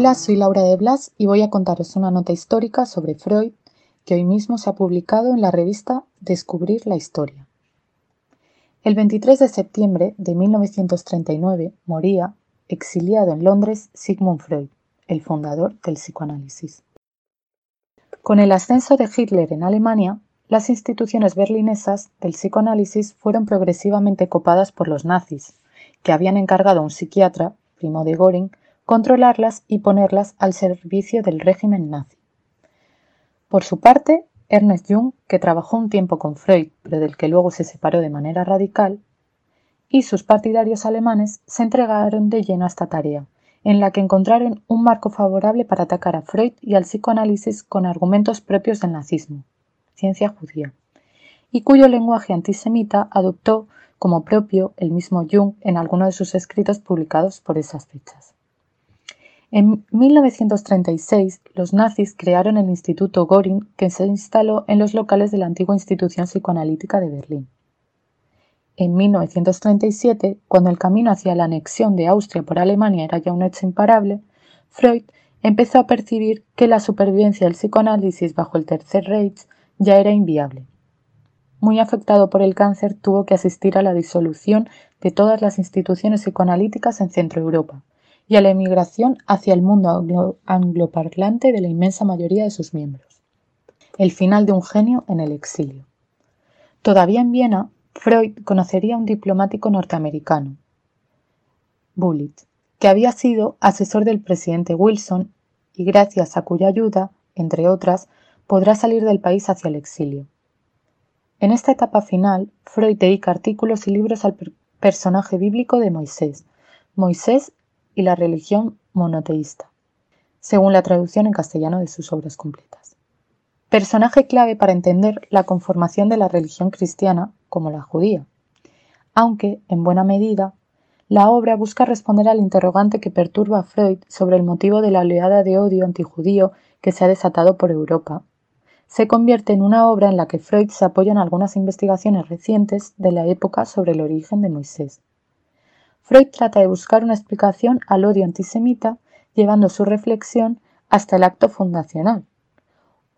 Hola, soy Laura de Blas y voy a contaros una nota histórica sobre Freud que hoy mismo se ha publicado en la revista Descubrir la Historia. El 23 de septiembre de 1939 moría, exiliado en Londres, Sigmund Freud, el fundador del psicoanálisis. Con el ascenso de Hitler en Alemania, las instituciones berlinesas del psicoanálisis fueron progresivamente copadas por los nazis, que habían encargado a un psiquiatra, primo de Göring, controlarlas y ponerlas al servicio del régimen nazi. Por su parte, Ernest Jung, que trabajó un tiempo con Freud, pero del que luego se separó de manera radical, y sus partidarios alemanes se entregaron de lleno a esta tarea, en la que encontraron un marco favorable para atacar a Freud y al psicoanálisis con argumentos propios del nazismo, ciencia judía, y cuyo lenguaje antisemita adoptó como propio el mismo Jung en algunos de sus escritos publicados por esas fechas. En 1936, los nazis crearon el Instituto Göring, que se instaló en los locales de la antigua institución psicoanalítica de Berlín. En 1937, cuando el camino hacia la anexión de Austria por Alemania era ya un hecho imparable, Freud empezó a percibir que la supervivencia del psicoanálisis bajo el Tercer Reich ya era inviable. Muy afectado por el cáncer, tuvo que asistir a la disolución de todas las instituciones psicoanalíticas en Centro Europa y a la emigración hacia el mundo angloparlante de la inmensa mayoría de sus miembros. El final de un genio en el exilio. Todavía en Viena, Freud conocería a un diplomático norteamericano, Bullitt, que había sido asesor del presidente Wilson y gracias a cuya ayuda, entre otras, podrá salir del país hacia el exilio. En esta etapa final, Freud dedica artículos y libros al personaje bíblico de Moisés, Moisés y la religión monoteísta, según la traducción en castellano de sus obras completas. Personaje clave para entender la conformación de la religión cristiana como la judía, aunque, en buena medida, la obra busca responder al interrogante que perturba a Freud sobre el motivo de la oleada de odio antijudío que se ha desatado por Europa. Se convierte en una obra en la que Freud se apoya en algunas investigaciones recientes de la época sobre el origen de Moisés. Freud trata de buscar una explicación al odio antisemita, llevando su reflexión hasta el acto fundacional,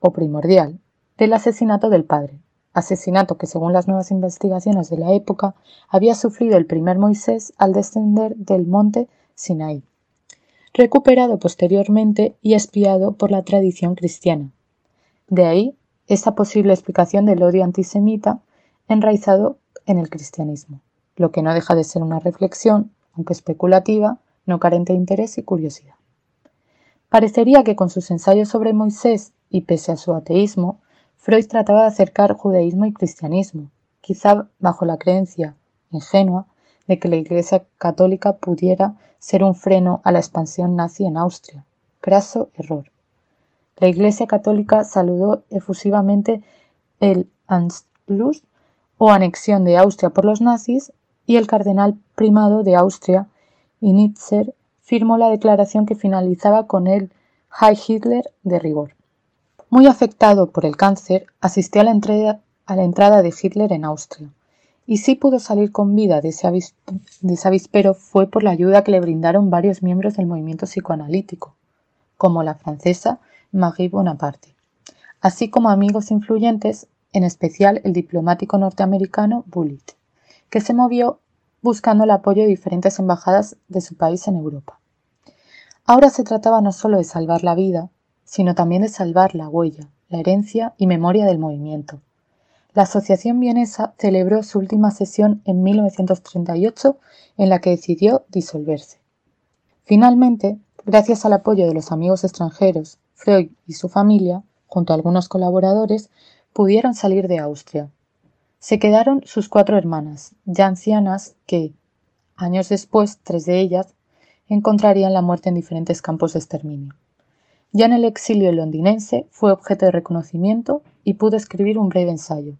o primordial, del asesinato del padre, asesinato que según las nuevas investigaciones de la época había sufrido el primer Moisés al descender del monte Sinaí, recuperado posteriormente y espiado por la tradición cristiana. De ahí esa posible explicación del odio antisemita enraizado en el cristianismo lo que no deja de ser una reflexión, aunque especulativa, no carente de interés y curiosidad. Parecería que con sus ensayos sobre Moisés y pese a su ateísmo, Freud trataba de acercar judaísmo y cristianismo, quizá bajo la creencia ingenua de que la Iglesia católica pudiera ser un freno a la expansión nazi en Austria. Craso error. La Iglesia católica saludó efusivamente el Anschluss o anexión de Austria por los nazis y el cardenal primado de Austria, Initzer, firmó la declaración que finalizaba con el Heil Hitler de rigor. Muy afectado por el cáncer, asistió a la, entrada de Hitler en Austria. Y si pudo salir con vida de ese, de ese avispero fue por la ayuda que le brindaron varios miembros del movimiento psicoanalítico, como la francesa Marie Bonaparte, así como amigos influyentes, en especial el diplomático norteamericano Bullitt que se movió buscando el apoyo de diferentes embajadas de su país en Europa. Ahora se trataba no solo de salvar la vida, sino también de salvar la huella, la herencia y memoria del movimiento. La Asociación Vienesa celebró su última sesión en 1938 en la que decidió disolverse. Finalmente, gracias al apoyo de los amigos extranjeros, Freud y su familia, junto a algunos colaboradores, pudieron salir de Austria, se quedaron sus cuatro hermanas, ya ancianas, que, años después, tres de ellas, encontrarían la muerte en diferentes campos de exterminio. Ya en el exilio londinense fue objeto de reconocimiento y pudo escribir un breve ensayo,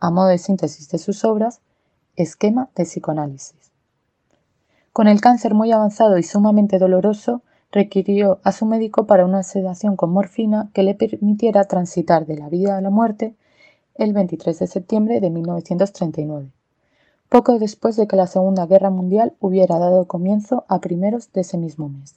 a modo de síntesis de sus obras, Esquema de psicoanálisis. Con el cáncer muy avanzado y sumamente doloroso, requirió a su médico para una sedación con morfina que le permitiera transitar de la vida a la muerte el 23 de septiembre de 1939, poco después de que la Segunda Guerra Mundial hubiera dado comienzo a primeros de ese mismo mes.